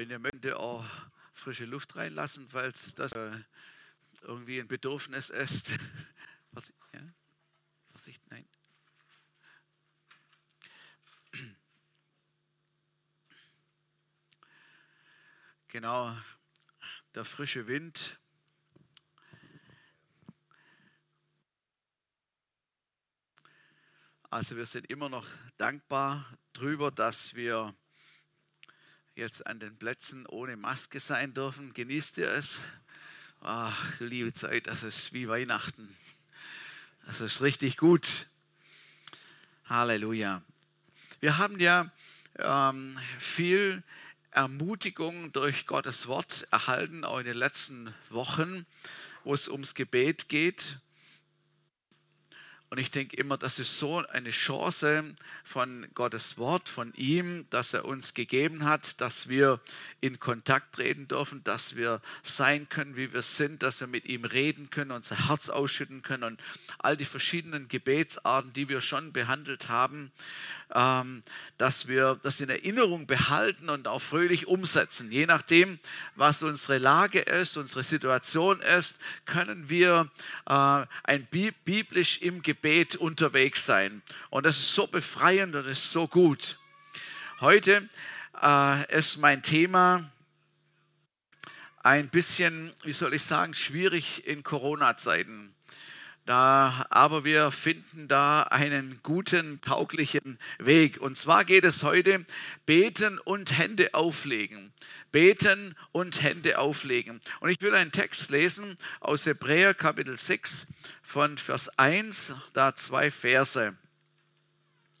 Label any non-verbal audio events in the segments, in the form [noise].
Wenn ihr möchtet, auch frische Luft reinlassen, falls das äh, irgendwie ein Bedürfnis ist. [laughs] Was, ja? Vorsicht, nein. Genau, der frische Wind. Also wir sind immer noch dankbar darüber, dass wir jetzt an den Plätzen ohne Maske sein dürfen. Genießt ihr es? Ach, liebe Zeit, das ist wie Weihnachten. Das ist richtig gut. Halleluja. Wir haben ja ähm, viel Ermutigung durch Gottes Wort erhalten, auch in den letzten Wochen, wo es ums Gebet geht. Und ich denke immer, das ist so eine Chance von Gottes Wort, von ihm, dass er uns gegeben hat, dass wir in Kontakt treten dürfen, dass wir sein können, wie wir sind, dass wir mit ihm reden können, unser Herz ausschütten können und all die verschiedenen Gebetsarten, die wir schon behandelt haben, ähm, dass wir das in Erinnerung behalten und auch fröhlich umsetzen. Je nachdem, was unsere Lage ist, unsere Situation ist, können wir äh, ein biblisch im Gebet Gebet unterwegs sein. Und das ist so befreiend und das ist so gut. Heute äh, ist mein Thema ein bisschen, wie soll ich sagen, schwierig in Corona-Zeiten. Da, aber wir finden da einen guten, tauglichen Weg. Und zwar geht es heute beten und Hände auflegen. Beten und Hände auflegen. Und ich will einen Text lesen aus Hebräer Kapitel 6 von Vers 1, da zwei Verse.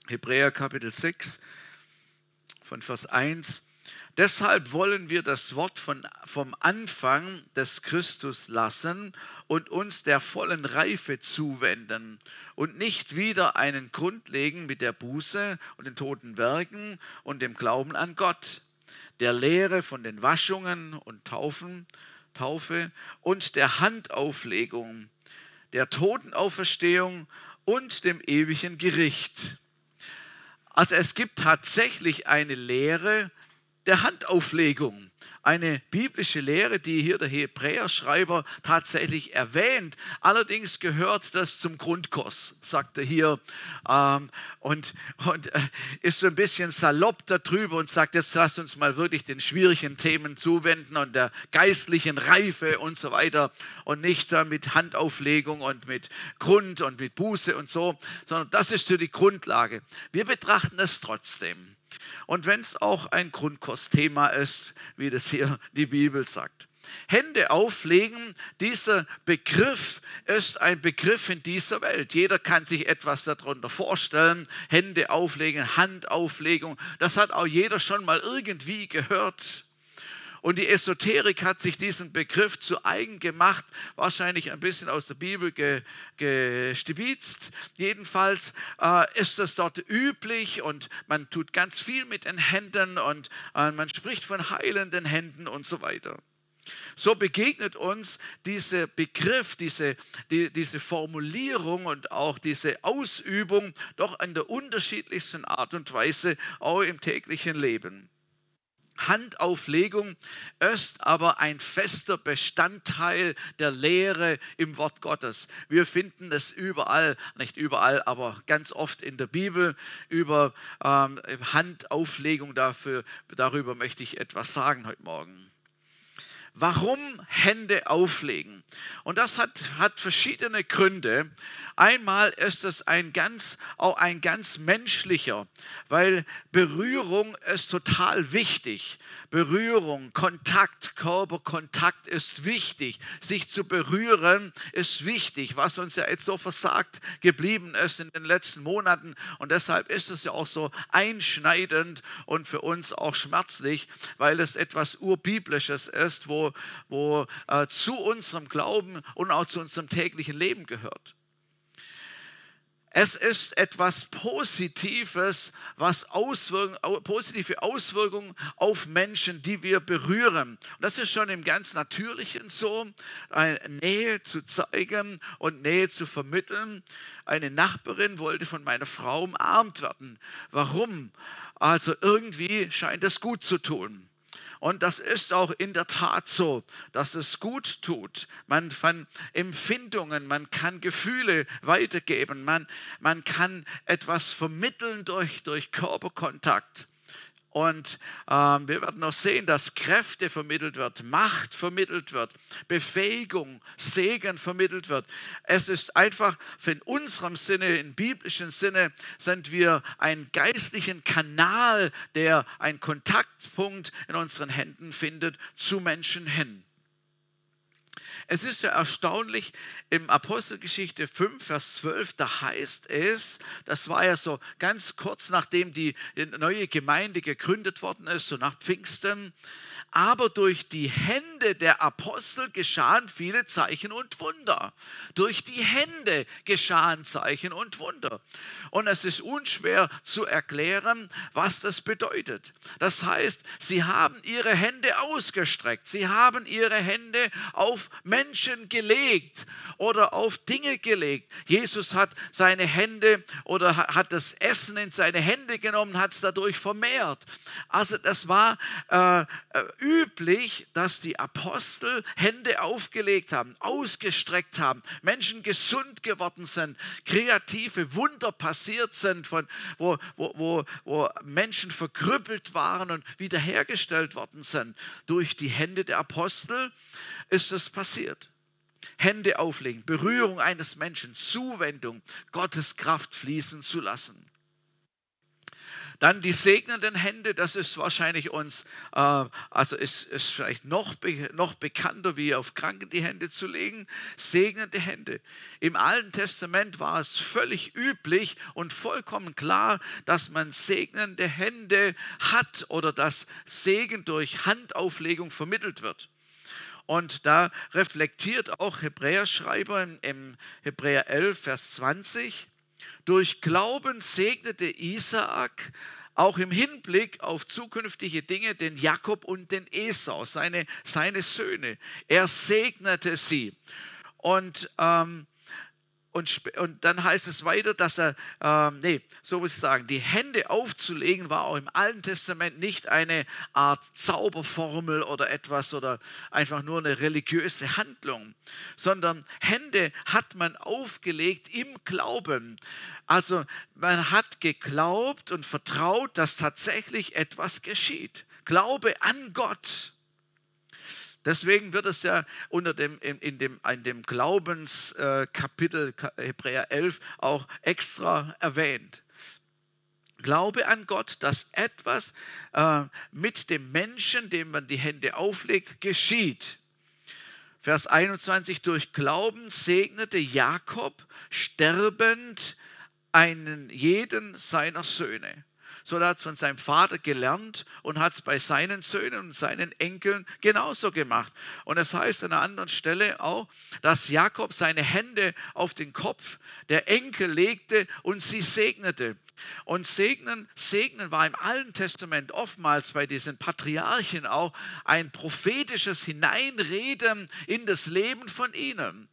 Hebräer Kapitel 6 von Vers 1. Deshalb wollen wir das Wort von, vom Anfang des Christus lassen und uns der vollen Reife zuwenden und nicht wieder einen Grund legen mit der Buße und den toten Werken und dem Glauben an Gott, der Lehre von den Waschungen und Taufen, Taufe und der Handauflegung, der Totenauferstehung und dem ewigen Gericht. Also es gibt tatsächlich eine Lehre, der Handauflegung. Eine biblische Lehre, die hier der Hebräerschreiber tatsächlich erwähnt. Allerdings gehört das zum Grundkurs, sagt er hier. Ähm, und, und äh, ist so ein bisschen salopp darüber und sagt, jetzt lasst uns mal wirklich den schwierigen Themen zuwenden und der geistlichen Reife und so weiter und nicht da mit Handauflegung und mit Grund und mit Buße und so, sondern das ist so die Grundlage. Wir betrachten es trotzdem. Und wenn es auch ein Grundkursthema ist, wie das hier die Bibel sagt. Hände auflegen, dieser Begriff ist ein Begriff in dieser Welt. Jeder kann sich etwas darunter vorstellen. Hände auflegen, Handauflegung, das hat auch jeder schon mal irgendwie gehört. Und die Esoterik hat sich diesen Begriff zu eigen gemacht, wahrscheinlich ein bisschen aus der Bibel gestibitzt. Jedenfalls äh, ist das dort üblich und man tut ganz viel mit den Händen und äh, man spricht von heilenden Händen und so weiter. So begegnet uns dieser Begriff, diese, die, diese Formulierung und auch diese Ausübung doch in der unterschiedlichsten Art und Weise auch im täglichen Leben. Handauflegung ist aber ein fester Bestandteil der Lehre im Wort Gottes. Wir finden es überall, nicht überall, aber ganz oft in der Bibel über ähm, Handauflegung. Dafür, darüber möchte ich etwas sagen heute Morgen. Warum Hände auflegen? Und das hat, hat verschiedene Gründe. Einmal ist es ein ganz, auch ein ganz menschlicher, weil Berührung ist total wichtig. Berührung, Kontakt, Körperkontakt ist wichtig. Sich zu berühren ist wichtig, was uns ja jetzt so versagt geblieben ist in den letzten Monaten. Und deshalb ist es ja auch so einschneidend und für uns auch schmerzlich, weil es etwas Urbiblisches ist, wo, wo äh, zu unserem Glauben und auch zu unserem täglichen Leben gehört. Es ist etwas Positives, was Auswirkungen, positive Auswirkungen auf Menschen, die wir berühren. Und das ist schon im ganz Natürlichen so, eine Nähe zu zeigen und Nähe zu vermitteln. Eine Nachbarin wollte von meiner Frau umarmt werden. Warum? Also irgendwie scheint es gut zu tun. Und das ist auch in der Tat so, dass es gut tut. Man kann Empfindungen, man kann Gefühle weitergeben, man, man kann etwas vermitteln durch, durch Körperkontakt. Und ähm, wir werden noch sehen, dass Kräfte vermittelt wird, Macht vermittelt wird, Befähigung, Segen vermittelt wird. Es ist einfach in unserem Sinne, im biblischen Sinne, sind wir ein geistlichen Kanal, der einen Kontaktpunkt in unseren Händen findet zu Menschen hin. Es ist ja erstaunlich, im Apostelgeschichte 5, Vers 12, da heißt es, das war ja so ganz kurz nachdem die neue Gemeinde gegründet worden ist, so nach Pfingsten, aber durch die Hände der Apostel geschahen viele Zeichen und Wunder. Durch die Hände geschahen Zeichen und Wunder. Und es ist unschwer zu erklären, was das bedeutet. Das heißt, sie haben ihre Hände ausgestreckt, sie haben ihre Hände auf Menschen gelegt oder auf Dinge gelegt. Jesus hat seine Hände oder hat das Essen in seine Hände genommen, hat es dadurch vermehrt. Also das war äh, üblich, dass die Apostel Hände aufgelegt haben, ausgestreckt haben, Menschen gesund geworden sind, kreative Wunder passiert sind, von, wo, wo, wo, wo Menschen verkrüppelt waren und wiederhergestellt worden sind. Durch die Hände der Apostel ist es passiert. Hände auflegen, Berührung eines Menschen, Zuwendung, Gottes Kraft fließen zu lassen. Dann die segnenden Hände, das ist wahrscheinlich uns, äh, also ist, ist vielleicht noch, noch bekannter, wie auf Kranke die Hände zu legen. Segnende Hände. Im Alten Testament war es völlig üblich und vollkommen klar, dass man segnende Hände hat oder dass Segen durch Handauflegung vermittelt wird. Und da reflektiert auch Hebräerschreiber im Hebräer 11, Vers 20, durch Glauben segnete Isaak auch im Hinblick auf zukünftige Dinge den Jakob und den Esau, seine, seine Söhne. Er segnete sie. Und ähm, und, und dann heißt es weiter, dass er, äh, nee, so muss ich sagen, die Hände aufzulegen war auch im Alten Testament nicht eine Art Zauberformel oder etwas oder einfach nur eine religiöse Handlung, sondern Hände hat man aufgelegt im Glauben. Also man hat geglaubt und vertraut, dass tatsächlich etwas geschieht. Glaube an Gott. Deswegen wird es ja unter dem, in, dem, in dem Glaubenskapitel äh, Hebräer 11 auch extra erwähnt. Glaube an Gott, dass etwas äh, mit dem Menschen, dem man die Hände auflegt, geschieht. Vers 21, durch Glauben segnete Jakob sterbend einen jeden seiner Söhne. So hat es von seinem Vater gelernt und hat es bei seinen Söhnen und seinen Enkeln genauso gemacht. Und es heißt an einer anderen Stelle auch, dass Jakob seine Hände auf den Kopf der Enkel legte und sie segnete. Und segnen, segnen war im Alten Testament oftmals bei diesen Patriarchen auch ein prophetisches Hineinreden in das Leben von ihnen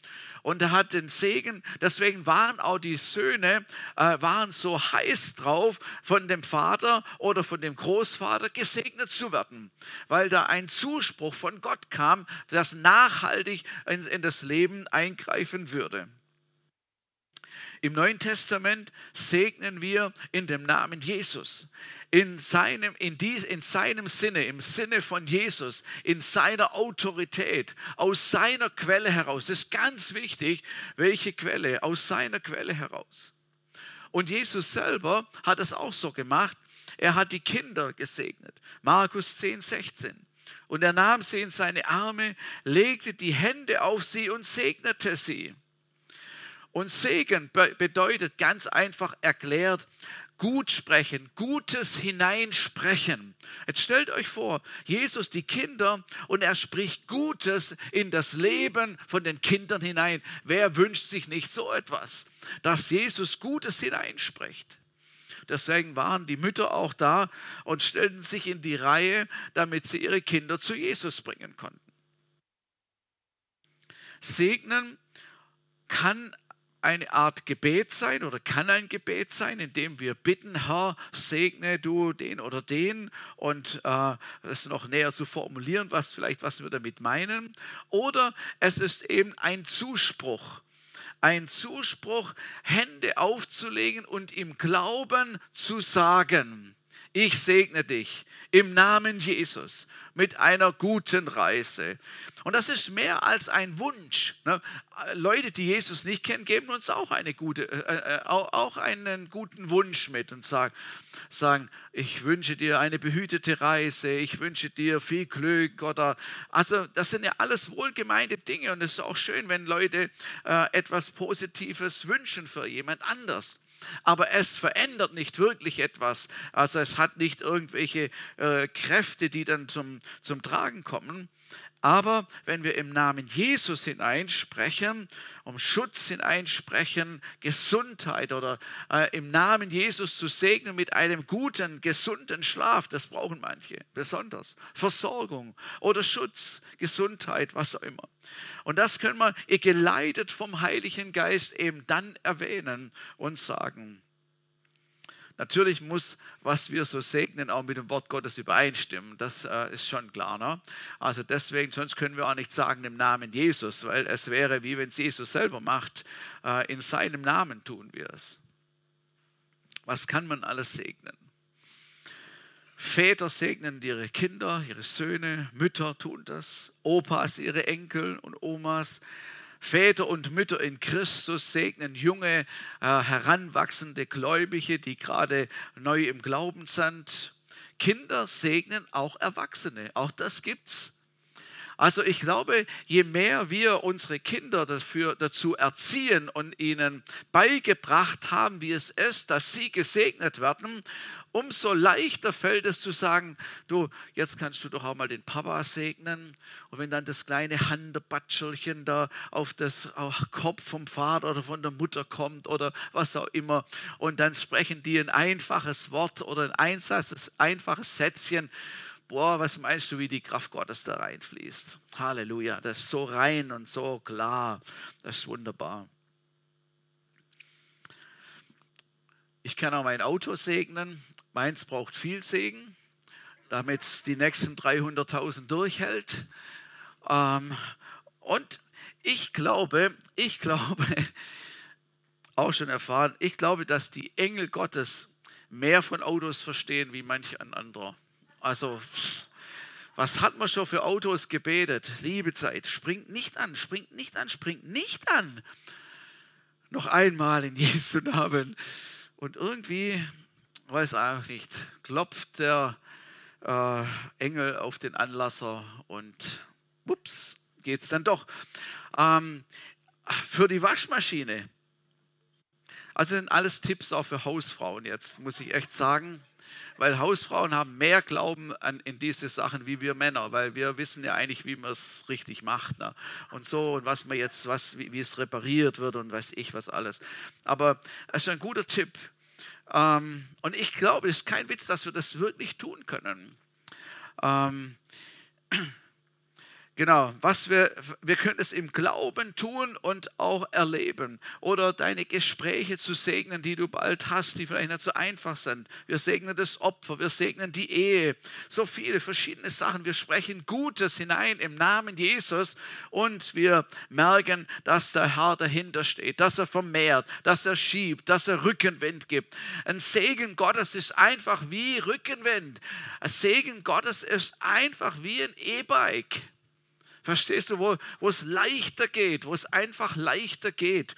und er hat den Segen. Deswegen waren auch die Söhne äh, waren so heiß drauf, von dem Vater oder von dem Großvater gesegnet zu werden, weil da ein Zuspruch von Gott kam, das nachhaltig in, in das Leben eingreifen würde. Im Neuen Testament segnen wir in dem Namen Jesus in seinem, in, dies, in seinem Sinne, im Sinne von Jesus, in seiner Autorität, aus seiner Quelle heraus. Das ist ganz wichtig, welche Quelle, aus seiner Quelle heraus. Und Jesus selber hat es auch so gemacht. Er hat die Kinder gesegnet. Markus 10, 16. Und er nahm sie in seine Arme, legte die Hände auf sie und segnete sie. Und Segen bedeutet ganz einfach erklärt, gut sprechen, Gutes hineinsprechen. Jetzt stellt euch vor, Jesus die Kinder und er spricht Gutes in das Leben von den Kindern hinein. Wer wünscht sich nicht so etwas, dass Jesus Gutes hineinspricht? Deswegen waren die Mütter auch da und stellten sich in die Reihe, damit sie ihre Kinder zu Jesus bringen konnten. Segnen kann eine Art Gebet sein oder kann ein Gebet sein, indem wir bitten, Herr, segne du den oder den und äh, es noch näher zu formulieren, was vielleicht, was wir damit meinen. Oder es ist eben ein Zuspruch. Ein Zuspruch, Hände aufzulegen und im Glauben zu sagen, ich segne dich im Namen Jesus mit einer guten Reise. Und das ist mehr als ein Wunsch. Ne? Leute, die Jesus nicht kennen, geben uns auch, eine gute, äh, äh auch einen guten Wunsch mit und sagen, sagen, ich wünsche dir eine behütete Reise, ich wünsche dir viel Glück oder also das sind ja alles wohlgemeinte Dinge und es ist auch schön, wenn Leute äh, etwas Positives wünschen für jemand anders aber es verändert nicht wirklich etwas. Also es hat nicht irgendwelche äh, Kräfte, die dann zum, zum Tragen kommen. Aber wenn wir im Namen Jesus hineinsprechen, um Schutz hineinsprechen, Gesundheit oder äh, im Namen Jesus zu segnen mit einem guten, gesunden Schlaf, das brauchen manche besonders, Versorgung oder Schutz, Gesundheit, was auch immer. Und das können wir geleitet vom Heiligen Geist eben dann erwähnen und sagen. Natürlich muss, was wir so segnen, auch mit dem Wort Gottes übereinstimmen. Das äh, ist schon klar. Ne? Also deswegen, sonst können wir auch nicht sagen im Namen Jesus, weil es wäre wie wenn es Jesus selber macht. Äh, in seinem Namen tun wir es. Was kann man alles segnen? Väter segnen ihre Kinder, ihre Söhne, Mütter tun das, Opas ihre Enkel und Omas. Väter und Mütter in Christus segnen junge, äh, heranwachsende Gläubige, die gerade neu im Glauben sind. Kinder segnen auch Erwachsene. Auch das gibt's. Also ich glaube, je mehr wir unsere Kinder dafür, dazu erziehen und ihnen beigebracht haben, wie es ist, dass sie gesegnet werden, umso leichter fällt es zu sagen, du, jetzt kannst du doch auch mal den Papa segnen. Und wenn dann das kleine Handebatschelchen da auf das Kopf vom Vater oder von der Mutter kommt oder was auch immer, und dann sprechen die ein einfaches Wort oder ein Einsatz, einfaches Sätzchen, boah, was meinst du, wie die Kraft Gottes da reinfließt? Halleluja, das ist so rein und so klar, das ist wunderbar. Ich kann auch mein Auto segnen. Meins braucht viel Segen, damit es die nächsten 300.000 durchhält. Ähm, und ich glaube, ich glaube, [laughs] auch schon erfahren, ich glaube, dass die Engel Gottes mehr von Autos verstehen wie manch ein anderer. Also, was hat man schon für Autos gebetet? Liebe Zeit, springt nicht an, springt nicht an, springt nicht an. Noch einmal in Jesu Namen. Und irgendwie weiß auch nicht, klopft der äh, Engel auf den Anlasser und ups, es dann doch. Ähm, für die Waschmaschine. Also sind alles Tipps auch für Hausfrauen jetzt, muss ich echt sagen. Weil Hausfrauen haben mehr Glauben an, in diese Sachen wie wir Männer, weil wir wissen ja eigentlich, wie man es richtig macht. Ne? Und so, und was man jetzt, was, wie, wie es repariert wird und weiß ich was alles. Aber es ist ein guter Tipp ähm, und ich glaube, es ist kein Witz, dass wir das wirklich tun können. Ähm, Genau, was wir, wir können es im Glauben tun und auch erleben. Oder deine Gespräche zu segnen, die du bald hast, die vielleicht nicht so einfach sind. Wir segnen das Opfer, wir segnen die Ehe. So viele verschiedene Sachen. Wir sprechen Gutes hinein im Namen Jesus und wir merken, dass der Herr dahinter steht, dass er vermehrt, dass er schiebt, dass er Rückenwind gibt. Ein Segen Gottes ist einfach wie Rückenwind. Ein Segen Gottes ist einfach wie ein E-Bike. Verstehst du, wo, wo es leichter geht, wo es einfach leichter geht.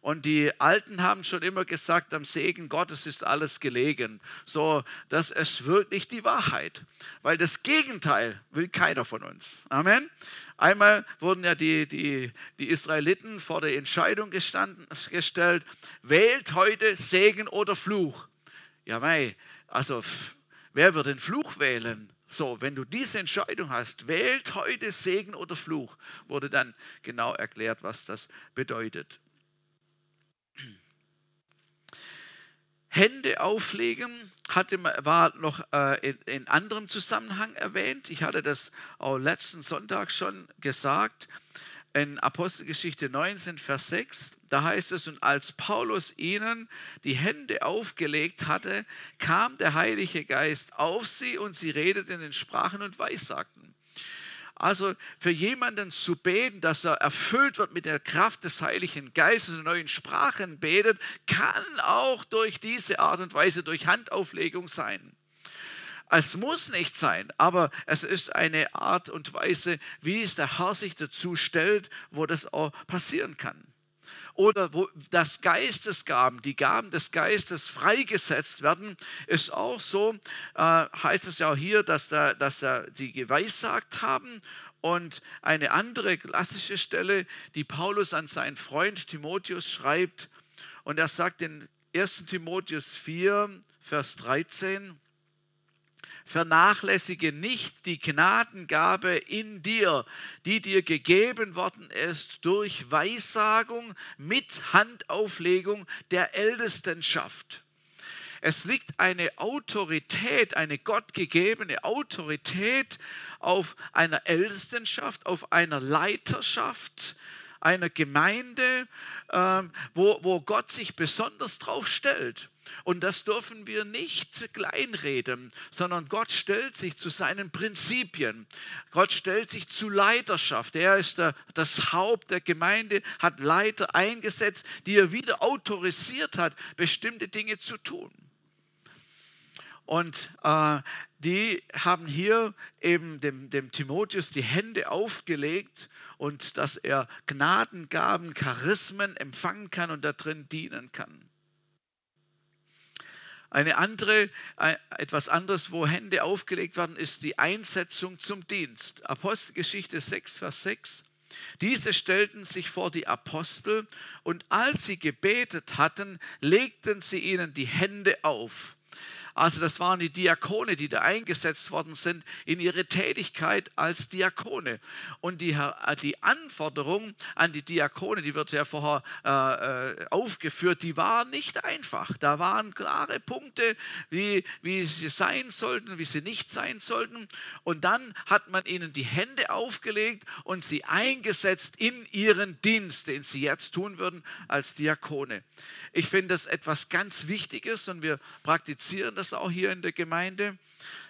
Und die Alten haben schon immer gesagt, am Segen Gottes ist alles gelegen. So, das ist wirklich die Wahrheit. Weil das Gegenteil will keiner von uns. Amen. Einmal wurden ja die, die, die Israeliten vor der Entscheidung gestanden, gestellt, wählt heute Segen oder Fluch. Ja, mei, also wer wird den Fluch wählen? So, wenn du diese Entscheidung hast, wählt heute Segen oder Fluch, wurde dann genau erklärt, was das bedeutet. Hände auflegen hatte, war noch äh, in, in anderem Zusammenhang erwähnt. Ich hatte das auch letzten Sonntag schon gesagt. In Apostelgeschichte 19, Vers 6, da heißt es, und als Paulus ihnen die Hände aufgelegt hatte, kam der Heilige Geist auf sie und sie redeten in Sprachen und Weissagten. Also für jemanden zu beten, dass er erfüllt wird mit der Kraft des Heiligen Geistes und neuen Sprachen betet, kann auch durch diese Art und Weise, durch Handauflegung sein. Es muss nicht sein, aber es ist eine Art und Weise, wie es der Herr sich dazu stellt, wo das auch passieren kann. Oder wo das Geistesgaben, die Gaben des Geistes freigesetzt werden, ist auch so, äh, heißt es ja auch hier, dass, da, dass da die geweissagt haben und eine andere klassische Stelle, die Paulus an seinen Freund Timotheus schreibt, und er sagt in 1 Timotheus 4, Vers 13, vernachlässige nicht die Gnadengabe in dir, die dir gegeben worden ist durch Weissagung mit Handauflegung der Ältestenschaft. Es liegt eine Autorität, eine gottgegebene Autorität auf einer Ältestenschaft, auf einer Leiterschaft, einer Gemeinde, ähm, wo, wo Gott sich besonders drauf stellt. Und das dürfen wir nicht kleinreden, sondern Gott stellt sich zu seinen Prinzipien. Gott stellt sich zu Leiterschaft. Er ist der, das Haupt der Gemeinde, hat Leiter eingesetzt, die er wieder autorisiert hat, bestimmte Dinge zu tun. Und äh, die haben hier eben dem, dem Timotheus die Hände aufgelegt und dass er Gnadengaben, Charismen empfangen kann und da drin dienen kann. Eine andere, etwas anderes, wo Hände aufgelegt werden, ist die Einsetzung zum Dienst. Apostelgeschichte 6, Vers 6. Diese stellten sich vor die Apostel und als sie gebetet hatten, legten sie ihnen die Hände auf. Also das waren die Diakone, die da eingesetzt worden sind in ihre Tätigkeit als Diakone. Und die, die Anforderung an die Diakone, die wird ja vorher äh, äh, aufgeführt, die war nicht einfach. Da waren klare Punkte, wie, wie sie sein sollten, wie sie nicht sein sollten. Und dann hat man ihnen die Hände aufgelegt und sie eingesetzt in ihren Dienst, den sie jetzt tun würden als Diakone. Ich finde das etwas ganz Wichtiges und wir praktizieren das auch hier in der Gemeinde.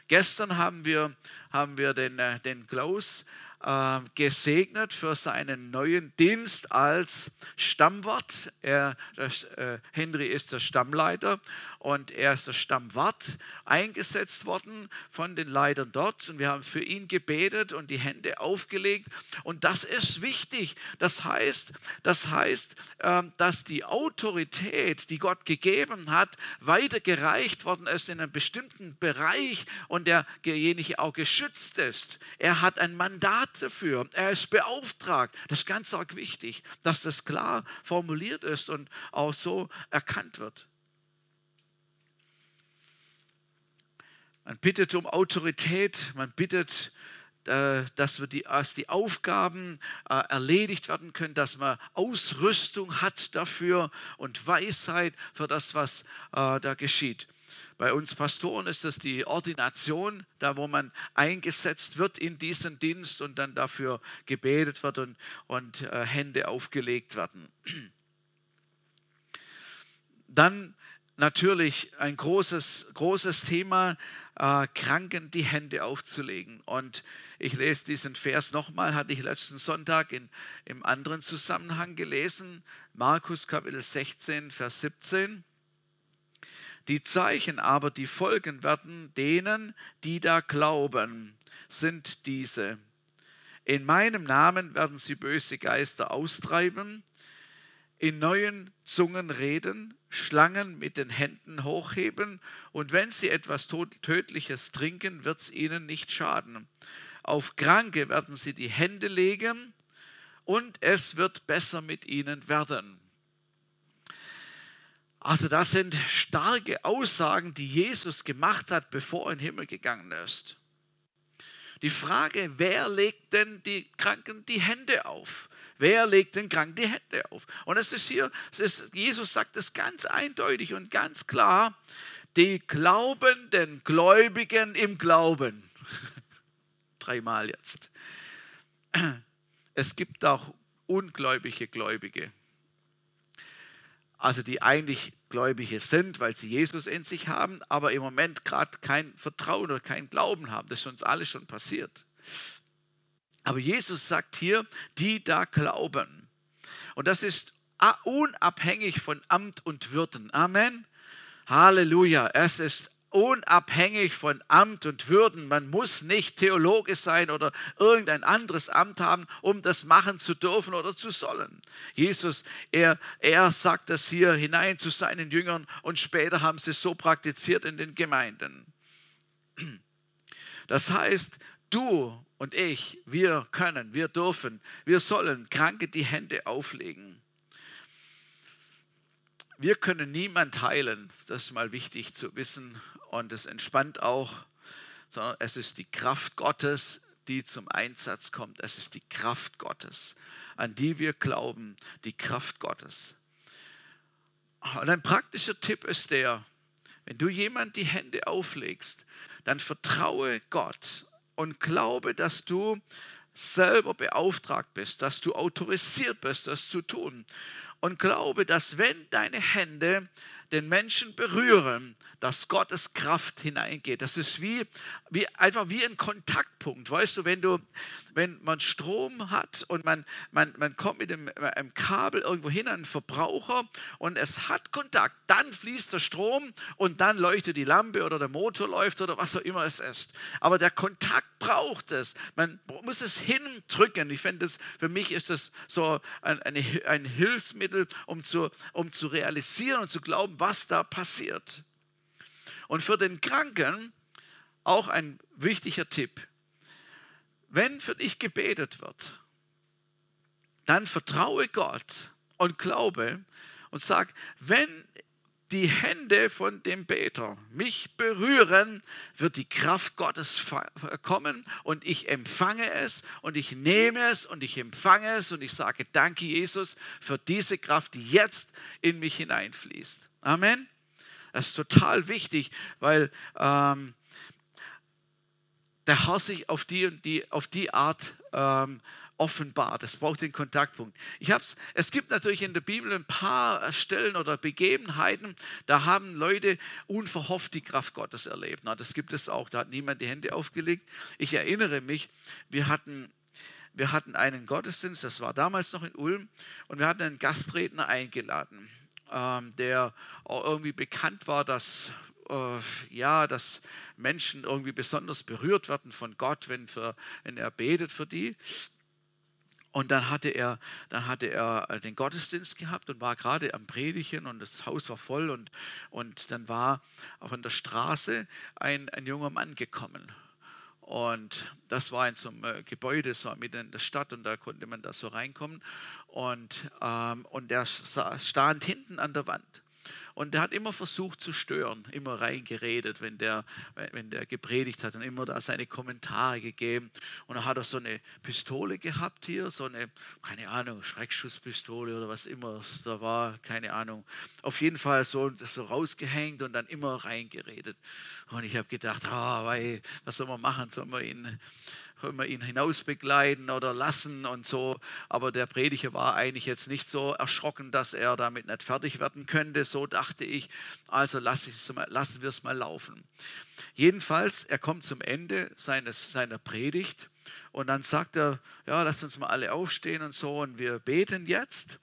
Gestern haben wir, haben wir den, äh, den Klaus äh, gesegnet für seinen neuen Dienst als Stammwart. Er, das, äh, Henry ist der Stammleiter und er ist der Stammwart eingesetzt worden von den Leitern dort und wir haben für ihn gebetet und die Hände aufgelegt und das ist wichtig. Das heißt, das heißt, ähm, dass die Autorität, die Gott gegeben hat, weitergereicht worden ist in einem bestimmten Bereich und derjenige auch geschützt ist. Er hat ein Mandat dafür. Er ist beauftragt. Das ist ganz arg wichtig, dass das klar formuliert ist und auch so erkannt wird. Man bittet um Autorität, man bittet, äh, dass, wir die, dass die Aufgaben äh, erledigt werden können, dass man Ausrüstung hat dafür und Weisheit für das, was äh, da geschieht. Bei uns Pastoren ist das die Ordination, da wo man eingesetzt wird in diesen Dienst und dann dafür gebetet wird und, und Hände aufgelegt werden. [clears throat] Dann natürlich ein großes, großes Thema, äh, Kranken die Hände aufzulegen. Und ich lese diesen Vers nochmal, hatte ich letzten Sonntag in, im anderen Zusammenhang gelesen, Markus Kapitel 16, Vers 17. Die Zeichen aber, die folgen werden denen, die da glauben, sind diese. In meinem Namen werden sie böse Geister austreiben, in neuen Zungen reden, Schlangen mit den Händen hochheben und wenn sie etwas Tödliches trinken, wird es ihnen nicht schaden. Auf Kranke werden sie die Hände legen und es wird besser mit ihnen werden. Also das sind starke Aussagen, die Jesus gemacht hat, bevor er in den Himmel gegangen ist. Die Frage, wer legt denn die Kranken die Hände auf? Wer legt den Kranken die Hände auf? Und es ist hier, es ist, Jesus sagt es ganz eindeutig und ganz klar, die glaubenden Gläubigen im Glauben. [laughs] Dreimal jetzt. Es gibt auch ungläubige Gläubige. Also die eigentlich Gläubige sind, weil sie Jesus in sich haben, aber im Moment gerade kein Vertrauen oder kein Glauben haben. Das ist uns alles schon passiert. Aber Jesus sagt hier, die da glauben. Und das ist unabhängig von Amt und Würden. Amen. Halleluja. Es ist unabhängig von Amt und Würden. Man muss nicht Theologe sein oder irgendein anderes Amt haben, um das machen zu dürfen oder zu sollen. Jesus, er, er sagt das hier hinein zu seinen Jüngern und später haben sie es so praktiziert in den Gemeinden. Das heißt, du und ich, wir können, wir dürfen, wir sollen Kranke die Hände auflegen. Wir können niemand heilen, das ist mal wichtig zu wissen und es entspannt auch, sondern es ist die Kraft Gottes, die zum Einsatz kommt. Es ist die Kraft Gottes, an die wir glauben, die Kraft Gottes. Und ein praktischer Tipp ist der, wenn du jemand die Hände auflegst, dann vertraue Gott und glaube, dass du selber beauftragt bist, dass du autorisiert bist, das zu tun. Und glaube, dass wenn deine Hände den Menschen berühren, dass Gottes Kraft hineingeht. Das ist wie, wie einfach wie ein Kontaktpunkt. Weißt du, wenn du, wenn man Strom hat und man, man, man kommt mit dem, einem Kabel irgendwo hin an einen Verbraucher und es hat Kontakt, dann fließt der Strom und dann leuchtet die Lampe oder der Motor läuft oder was auch immer es ist. Aber der Kontakt braucht es. Man muss es hindrücken. Ich finde, für mich ist das so ein, eine, ein Hilfsmittel, um zu, um zu realisieren und zu glauben, was da passiert. Und für den Kranken auch ein wichtiger Tipp. Wenn für dich gebetet wird, dann vertraue Gott und glaube und sag, wenn die Hände von dem Beter mich berühren, wird die Kraft Gottes kommen und ich empfange es und ich nehme es und ich empfange es und ich sage danke Jesus für diese Kraft, die jetzt in mich hineinfließt. Amen. Das ist total wichtig, weil ähm, der Herr sich auf die und die, auf die Art ähm, offenbart. Es braucht den Kontaktpunkt. Ich hab's, es gibt natürlich in der Bibel ein paar Stellen oder Begebenheiten, da haben Leute unverhofft die Kraft Gottes erlebt. Na, das gibt es auch. Da hat niemand die Hände aufgelegt. Ich erinnere mich, wir hatten wir hatten einen Gottesdienst, das war damals noch in Ulm, und wir hatten einen Gastredner eingeladen ähm, der auch irgendwie bekannt war, dass, äh, ja, dass Menschen irgendwie besonders berührt werden von Gott, wenn, für, wenn er betet für die. Und dann hatte er, dann hatte er äh, den Gottesdienst gehabt und war gerade am Predigen und das Haus war voll und, und dann war in der Straße ein, ein junger Mann gekommen. Und das war in so einem äh, Gebäude, es war mitten in der Stadt und da konnte man da so reinkommen. Und, ähm, und der stand hinten an der Wand. Und der hat immer versucht zu stören, immer reingeredet, wenn der, wenn der gepredigt hat und immer da seine Kommentare gegeben. Und dann hat er so eine Pistole gehabt hier, so eine, keine Ahnung, Schreckschusspistole oder was immer es da war, keine Ahnung. Auf jeden Fall so, so rausgehängt und dann immer reingeredet. Und ich habe gedacht, oh, was soll man machen? Sollen wir ihn können ihn hinausbegleiten oder lassen und so. Aber der Prediger war eigentlich jetzt nicht so erschrocken, dass er damit nicht fertig werden könnte. So dachte ich, also lassen wir es mal laufen. Jedenfalls, er kommt zum Ende seines, seiner Predigt und dann sagt er, ja, lasst uns mal alle aufstehen und so und wir beten jetzt.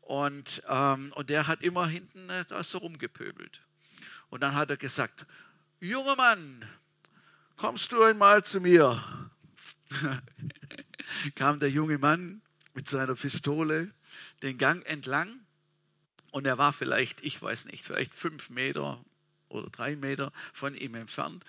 Und, ähm, und der hat immer hinten äh, da so rumgepöbelt. Und dann hat er gesagt, junger Mann, kommst du einmal zu mir? [laughs] kam der junge Mann mit seiner Pistole den Gang entlang und er war vielleicht, ich weiß nicht, vielleicht fünf Meter oder drei Meter von ihm entfernt.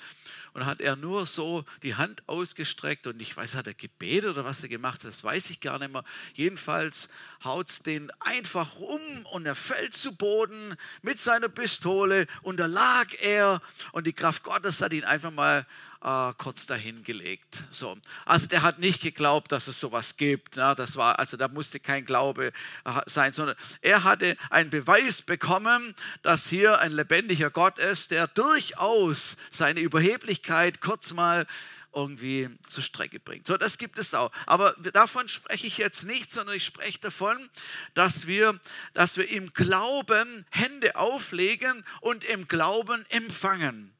Und hat er nur so die Hand ausgestreckt und ich weiß, hat er gebetet oder was er gemacht hat, das weiß ich gar nicht mehr. Jedenfalls haut es den einfach um und er fällt zu Boden mit seiner Pistole und da lag er und die Kraft Gottes hat ihn einfach mal äh, kurz dahin gelegt. So. Also der hat nicht geglaubt, dass es sowas gibt. Ja, das war, also da musste kein Glaube äh, sein, sondern er hatte einen Beweis bekommen, dass hier ein lebendiger Gott ist, der durchaus seine Überheblichkeit kurz mal irgendwie zur Strecke bringt. So, das gibt es auch. Aber davon spreche ich jetzt nicht, sondern ich spreche davon, dass wir, dass wir im Glauben Hände auflegen und im Glauben empfangen.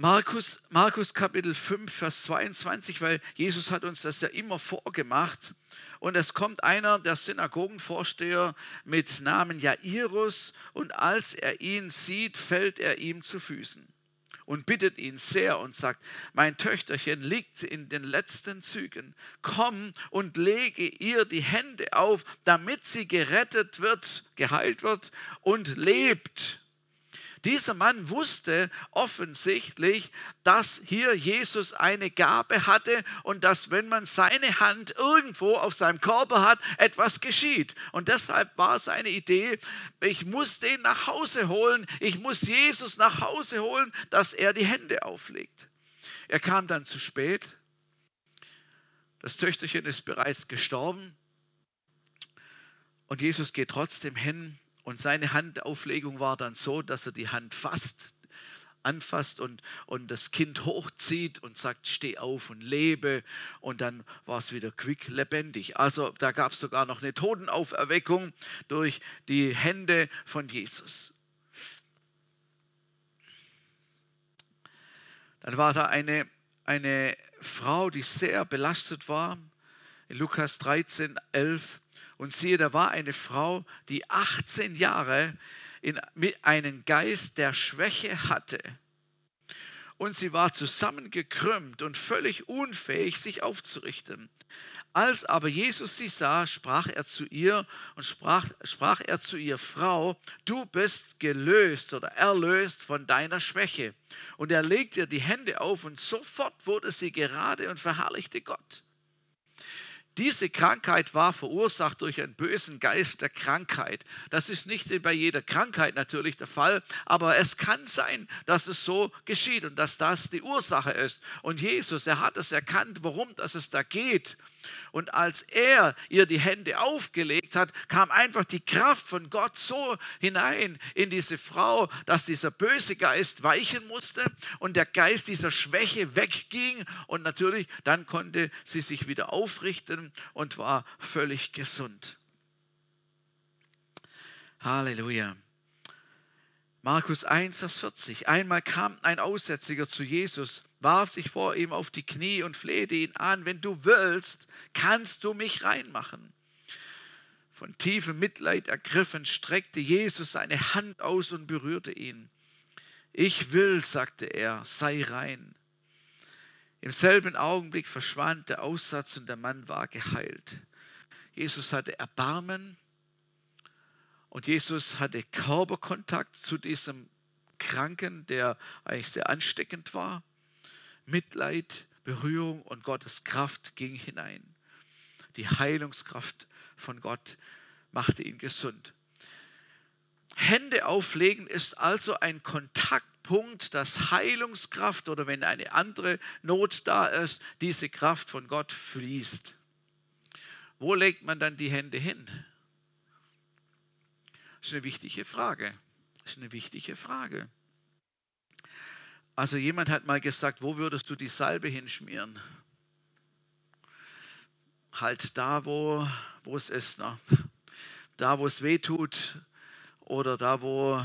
Markus, Markus Kapitel 5, Vers 22, weil Jesus hat uns das ja immer vorgemacht. Und es kommt einer, der Synagogenvorsteher mit Namen Jairus, und als er ihn sieht, fällt er ihm zu Füßen und bittet ihn sehr und sagt, mein Töchterchen liegt in den letzten Zügen, komm und lege ihr die Hände auf, damit sie gerettet wird, geheilt wird und lebt. Dieser Mann wusste offensichtlich, dass hier Jesus eine Gabe hatte und dass wenn man seine Hand irgendwo auf seinem Körper hat, etwas geschieht. Und deshalb war seine Idee, ich muss den nach Hause holen, ich muss Jesus nach Hause holen, dass er die Hände auflegt. Er kam dann zu spät. Das Töchterchen ist bereits gestorben. Und Jesus geht trotzdem hin und seine Handauflegung war dann so, dass er die Hand fasst, anfasst und, und das Kind hochzieht und sagt, steh auf und lebe. Und dann war es wieder quick lebendig. Also da gab es sogar noch eine Totenauferweckung durch die Hände von Jesus. Dann war da eine, eine Frau, die sehr belastet war. In Lukas 13, 11 und siehe, da war eine Frau, die 18 Jahre in, mit einem Geist der Schwäche hatte. Und sie war zusammengekrümmt und völlig unfähig, sich aufzurichten. Als aber Jesus sie sah, sprach er zu ihr und sprach, sprach er zu ihr, Frau, du bist gelöst oder erlöst von deiner Schwäche. Und er legte ihr die Hände auf und sofort wurde sie gerade und verherrlichte Gott. Diese Krankheit war verursacht durch einen bösen Geist der Krankheit. Das ist nicht bei jeder Krankheit natürlich der Fall, aber es kann sein, dass es so geschieht und dass das die Ursache ist. Und Jesus, er hat es erkannt, worum das es da geht. Und als er ihr die Hände aufgelegt hat, kam einfach die Kraft von Gott so hinein in diese Frau, dass dieser böse Geist weichen musste und der Geist dieser Schwäche wegging. Und natürlich, dann konnte sie sich wieder aufrichten und war völlig gesund. Halleluja. Markus 1, Vers 40. Einmal kam ein Aussätziger zu Jesus warf sich vor ihm auf die Knie und flehte ihn an, wenn du willst, kannst du mich reinmachen. Von tiefem Mitleid ergriffen, streckte Jesus seine Hand aus und berührte ihn. Ich will, sagte er, sei rein. Im selben Augenblick verschwand der Aussatz und der Mann war geheilt. Jesus hatte Erbarmen und Jesus hatte Körperkontakt zu diesem Kranken, der eigentlich sehr ansteckend war. Mitleid, Berührung und Gottes Kraft ging hinein. Die Heilungskraft von Gott machte ihn gesund. Hände auflegen ist also ein Kontaktpunkt, dass Heilungskraft oder wenn eine andere Not da ist, diese Kraft von Gott fließt. Wo legt man dann die Hände hin? Ist eine wichtige Frage. Das ist eine wichtige Frage. Also jemand hat mal gesagt, wo würdest du die Salbe hinschmieren? Halt da, wo, wo es ist. Ne? Da, wo es weh tut oder da, wo,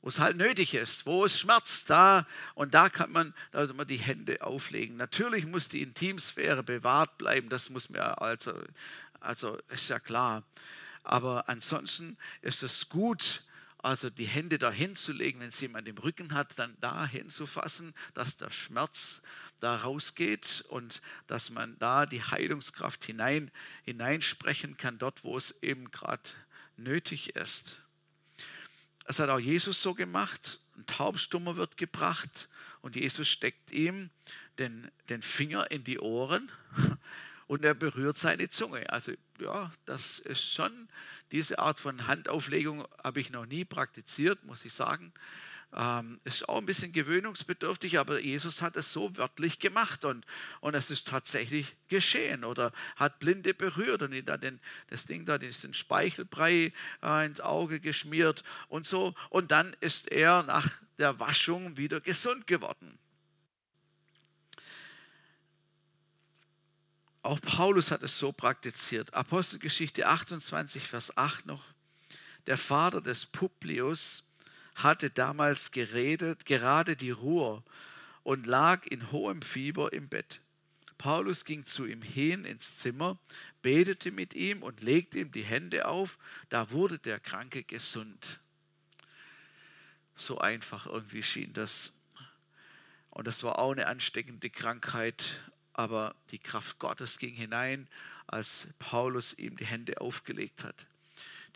wo es halt nötig ist, wo es schmerzt, da und da kann man, da man die Hände auflegen. Natürlich muss die Intimsphäre bewahrt bleiben, das muss mir also, also ist ja klar. Aber ansonsten ist es gut, also die Hände dahin zu legen, wenn es jemand im Rücken hat, dann da hinzufassen, dass der Schmerz da rausgeht und dass man da die Heilungskraft hinein, hineinsprechen kann, dort wo es eben gerade nötig ist. Das hat auch Jesus so gemacht. Ein Taubstummer wird gebracht und Jesus steckt ihm den, den Finger in die Ohren und er berührt seine Zunge. Also ja, das ist schon diese Art von Handauflegung habe ich noch nie praktiziert, muss ich sagen. Ähm, ist auch ein bisschen gewöhnungsbedürftig, aber Jesus hat es so wörtlich gemacht und, und es ist tatsächlich geschehen oder hat Blinde berührt und da den, das Ding da, den Speichelbrei äh, ins Auge geschmiert und so. Und dann ist er nach der Waschung wieder gesund geworden. Auch Paulus hat es so praktiziert. Apostelgeschichte 28, Vers 8 noch. Der Vater des Publius hatte damals geredet, gerade die Ruhr und lag in hohem Fieber im Bett. Paulus ging zu ihm hin ins Zimmer, betete mit ihm und legte ihm die Hände auf. Da wurde der Kranke gesund. So einfach irgendwie schien das. Und das war auch eine ansteckende Krankheit, aber die Kraft Gottes ging hinein, als Paulus ihm die Hände aufgelegt hat.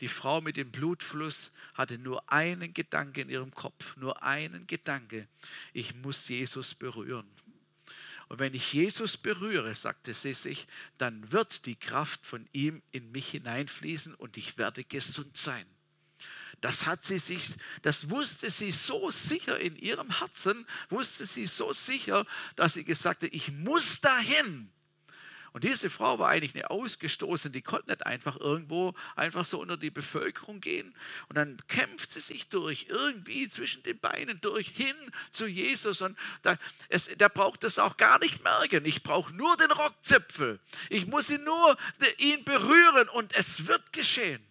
Die Frau mit dem Blutfluss hatte nur einen Gedanke in ihrem Kopf, nur einen Gedanke. Ich muss Jesus berühren. Und wenn ich Jesus berühre, sagte sie sich, dann wird die Kraft von ihm in mich hineinfließen und ich werde gesund sein. Das hat sie sich, das wusste sie so sicher in ihrem Herzen, wusste sie so sicher, dass sie gesagt hat, ich muss dahin. Und diese Frau war eigentlich eine Ausgestoßene, die konnte nicht einfach irgendwo einfach so unter die Bevölkerung gehen. Und dann kämpft sie sich durch, irgendwie zwischen den Beinen durch, hin zu Jesus. Und da, es, der braucht das auch gar nicht merken. Ich brauche nur den Rockzipfel. Ich muss ihn nur ihn berühren und es wird geschehen.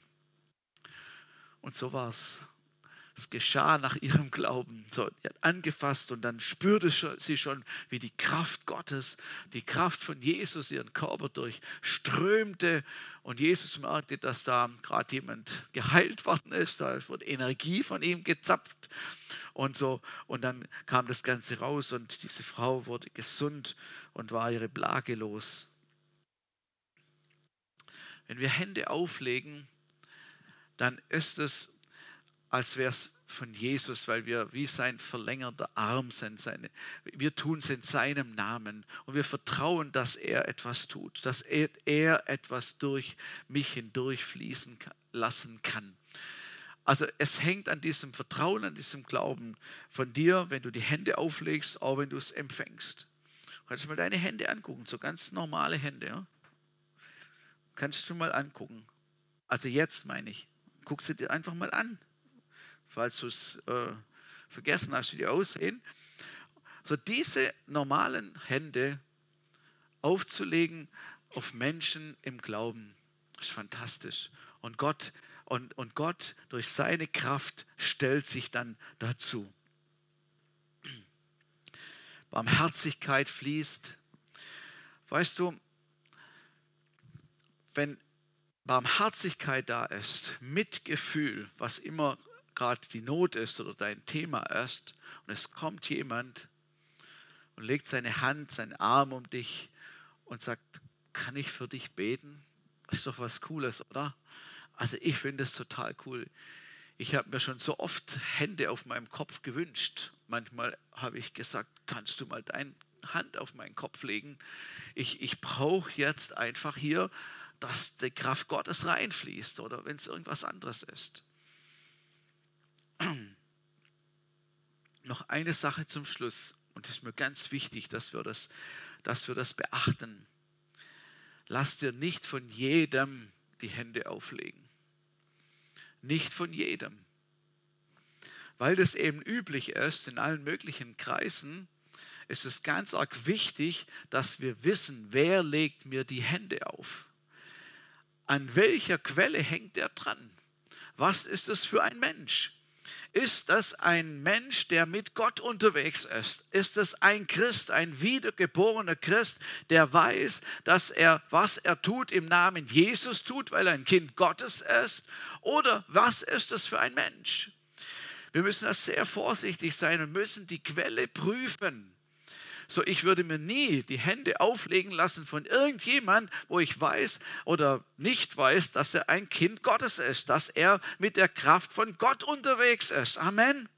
Und so war es. Es geschah nach ihrem Glauben. So, hat angefasst und dann spürte sie schon, wie die Kraft Gottes, die Kraft von Jesus ihren Körper durchströmte. Und Jesus merkte, dass da gerade jemand geheilt worden ist. Da wurde Energie von ihm gezapft und so. Und dann kam das Ganze raus und diese Frau wurde gesund und war ihre Plage los. Wenn wir Hände auflegen, dann ist es als wäre es von Jesus, weil wir wie sein verlängerter Arm sind. Seine, wir tun es in seinem Namen und wir vertrauen, dass er etwas tut, dass er, er etwas durch mich hindurchfließen lassen kann. Also es hängt an diesem Vertrauen, an diesem Glauben von dir, wenn du die Hände auflegst, auch wenn du es empfängst. Kannst du mal deine Hände angucken, so ganz normale Hände. Ja? Kannst du mal angucken. Also jetzt meine ich. Guck sie dir einfach mal an falls du es äh, vergessen hast, wie die aussehen. So diese normalen Hände aufzulegen auf Menschen im Glauben, ist fantastisch. Und Gott, und, und Gott durch seine Kraft stellt sich dann dazu. Barmherzigkeit fließt. Weißt du, wenn Barmherzigkeit da ist, Mitgefühl, was immer gerade die Not ist oder dein Thema ist und es kommt jemand und legt seine Hand, seinen Arm um dich und sagt, kann ich für dich beten? Das ist doch was Cooles, oder? Also ich finde es total cool. Ich habe mir schon so oft Hände auf meinem Kopf gewünscht. Manchmal habe ich gesagt, kannst du mal deine Hand auf meinen Kopf legen? Ich, ich brauche jetzt einfach hier, dass die Kraft Gottes reinfließt oder wenn es irgendwas anderes ist. [clears throat] Noch eine Sache zum Schluss und es ist mir ganz wichtig, dass wir das, dass wir das beachten. Lass dir nicht von jedem die Hände auflegen. Nicht von jedem. Weil das eben üblich ist in allen möglichen Kreisen, ist es ganz arg wichtig, dass wir wissen, wer legt mir die Hände auf. An welcher Quelle hängt er dran? Was ist es für ein Mensch? Ist das ein Mensch, der mit Gott unterwegs ist? Ist es ein Christ, ein wiedergeborener Christ, der weiß, dass er, was er tut, im Namen Jesus tut, weil er ein Kind Gottes ist? Oder was ist das für ein Mensch? Wir müssen da sehr vorsichtig sein und müssen die Quelle prüfen. So, ich würde mir nie die Hände auflegen lassen von irgendjemand, wo ich weiß oder nicht weiß, dass er ein Kind Gottes ist, dass er mit der Kraft von Gott unterwegs ist. Amen.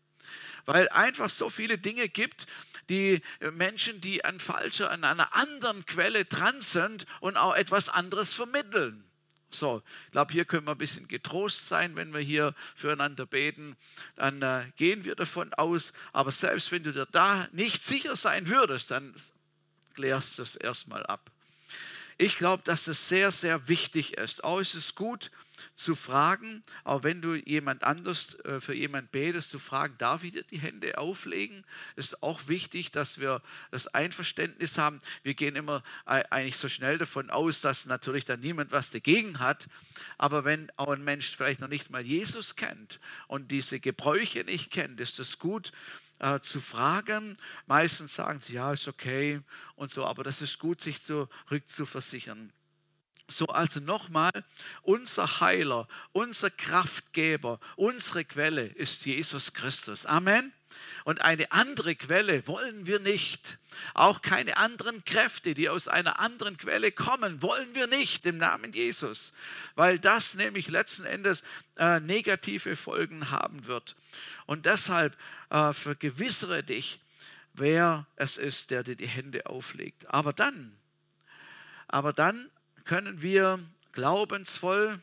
Weil einfach so viele Dinge gibt, die Menschen, die an falscher, an einer anderen Quelle dran sind und auch etwas anderes vermitteln. So, ich glaube, hier können wir ein bisschen getrost sein, wenn wir hier füreinander beten. Dann äh, gehen wir davon aus. Aber selbst wenn du dir da nicht sicher sein würdest, dann klärst du es erstmal ab. Ich glaube, dass es sehr, sehr wichtig ist. Auch ist es gut, zu fragen, auch wenn du jemand anders äh, für jemand betest, zu fragen, darf ich dir die Hände auflegen? Ist auch wichtig, dass wir das Einverständnis haben. Wir gehen immer eigentlich so schnell davon aus, dass natürlich dann niemand was dagegen hat. Aber wenn auch ein Mensch vielleicht noch nicht mal Jesus kennt und diese Gebräuche nicht kennt, ist es gut, äh, zu fragen. Meistens sagen sie, ja, ist okay und so, aber das ist gut, sich zurückzuversichern. So, also nochmal, unser Heiler, unser Kraftgeber, unsere Quelle ist Jesus Christus. Amen. Und eine andere Quelle wollen wir nicht. Auch keine anderen Kräfte, die aus einer anderen Quelle kommen, wollen wir nicht im Namen Jesus. Weil das nämlich letzten Endes äh, negative Folgen haben wird. Und deshalb äh, vergewissere dich, wer es ist, der dir die Hände auflegt. Aber dann, aber dann können wir glaubensvoll,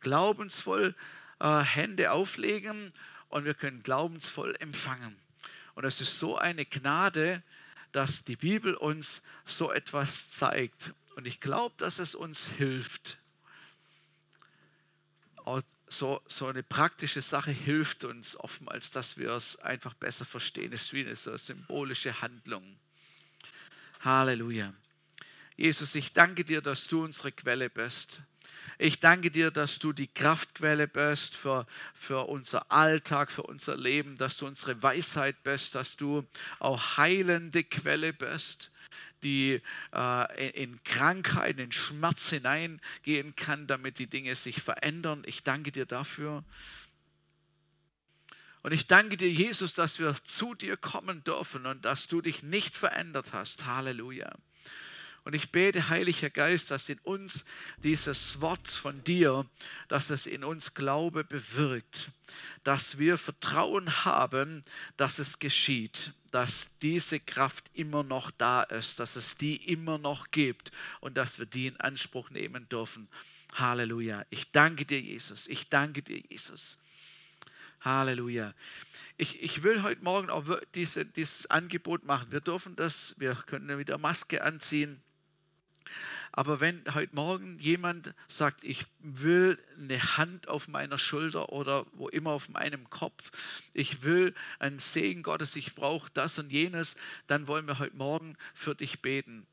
glaubensvoll äh, Hände auflegen und wir können glaubensvoll empfangen. Und es ist so eine Gnade, dass die Bibel uns so etwas zeigt. Und ich glaube, dass es uns hilft. So, so eine praktische Sache hilft uns oftmals, dass wir es einfach besser verstehen. Es ist wie eine so symbolische Handlung. Halleluja. Jesus, ich danke dir, dass du unsere Quelle bist. Ich danke dir, dass du die Kraftquelle bist für, für unser Alltag, für unser Leben, dass du unsere Weisheit bist, dass du auch heilende Quelle bist, die äh, in Krankheit, in Schmerz hineingehen kann, damit die Dinge sich verändern. Ich danke dir dafür. Und ich danke dir, Jesus, dass wir zu dir kommen dürfen und dass du dich nicht verändert hast. Halleluja. Und ich bete, Heiliger Geist, dass in uns dieses Wort von dir, dass es in uns Glaube bewirkt, dass wir Vertrauen haben, dass es geschieht, dass diese Kraft immer noch da ist, dass es die immer noch gibt und dass wir die in Anspruch nehmen dürfen. Halleluja. Ich danke dir, Jesus. Ich danke dir, Jesus. Halleluja. Ich, ich will heute Morgen auch diese, dieses Angebot machen. Wir dürfen das, wir können wieder Maske anziehen. Aber wenn heute Morgen jemand sagt, ich will eine Hand auf meiner Schulter oder wo immer auf meinem Kopf, ich will einen Segen Gottes, ich brauche das und jenes, dann wollen wir heute Morgen für dich beten.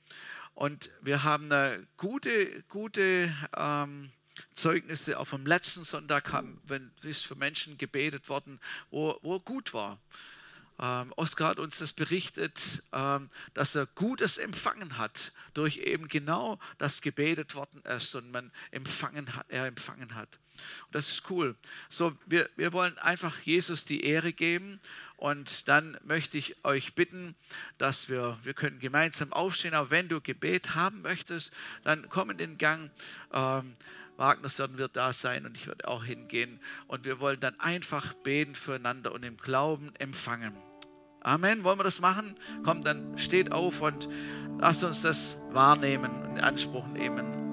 Und wir haben eine gute, gute ähm, Zeugnisse, auch vom letzten Sonntag haben, wenn, ist für Menschen gebetet worden, wo, wo gut war. Ähm, Oskar hat uns das berichtet, ähm, dass er Gutes empfangen hat durch eben genau das gebetet worden ist und man empfangen hat, er empfangen hat. Und das ist cool. So, wir, wir wollen einfach Jesus die Ehre geben und dann möchte ich euch bitten, dass wir, wir können gemeinsam aufstehen, aber wenn du Gebet haben möchtest, dann komm in den Gang. Ähm, Wagners werden wir da sein und ich werde auch hingehen. Und wir wollen dann einfach beten füreinander und im Glauben empfangen. Amen. Wollen wir das machen? Kommt, dann steht auf und lasst uns das wahrnehmen und in Anspruch nehmen.